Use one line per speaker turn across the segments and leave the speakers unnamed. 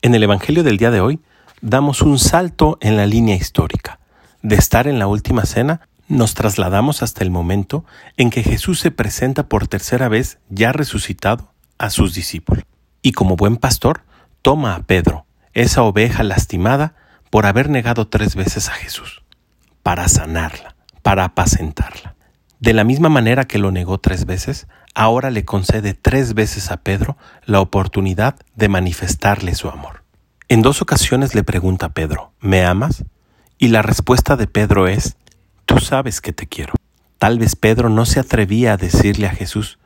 En el Evangelio del día de hoy damos un salto en la línea histórica. De estar en la última cena, nos trasladamos hasta el momento en que Jesús se presenta por tercera vez ya resucitado a sus discípulos. Y como buen pastor, toma a Pedro, esa oveja lastimada por haber negado tres veces a Jesús, para sanarla, para apacentarla. De la misma manera que lo negó tres veces, ahora le concede tres veces a Pedro la oportunidad de manifestarle su amor. En dos ocasiones le pregunta Pedro, ¿me amas? Y la respuesta de Pedro es, tú sabes que te quiero. Tal vez Pedro no se atrevía a decirle a Jesús,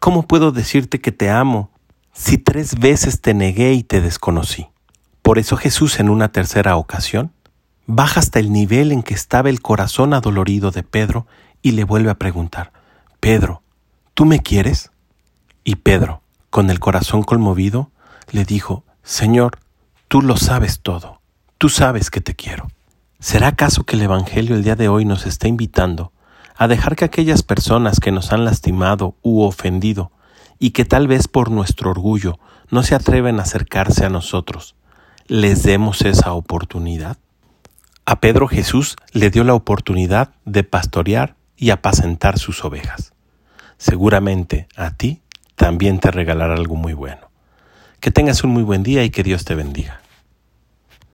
¿cómo puedo decirte que te amo si tres veces te negué y te desconocí? Por eso Jesús en una tercera ocasión baja hasta el nivel en que estaba el corazón adolorido de Pedro y le vuelve a preguntar, Pedro, ¿tú me quieres? Y Pedro, con el corazón conmovido, le dijo, Señor, tú lo sabes todo, tú sabes que te quiero. ¿Será acaso que el Evangelio el día de hoy nos está invitando a dejar que aquellas personas que nos han lastimado u ofendido y que tal vez por nuestro orgullo no se atreven a acercarse a nosotros, les demos esa oportunidad? A Pedro Jesús le dio la oportunidad de pastorear y apacentar sus ovejas. Seguramente a ti también te regalará algo muy bueno. Que tengas un muy buen día y que Dios te bendiga.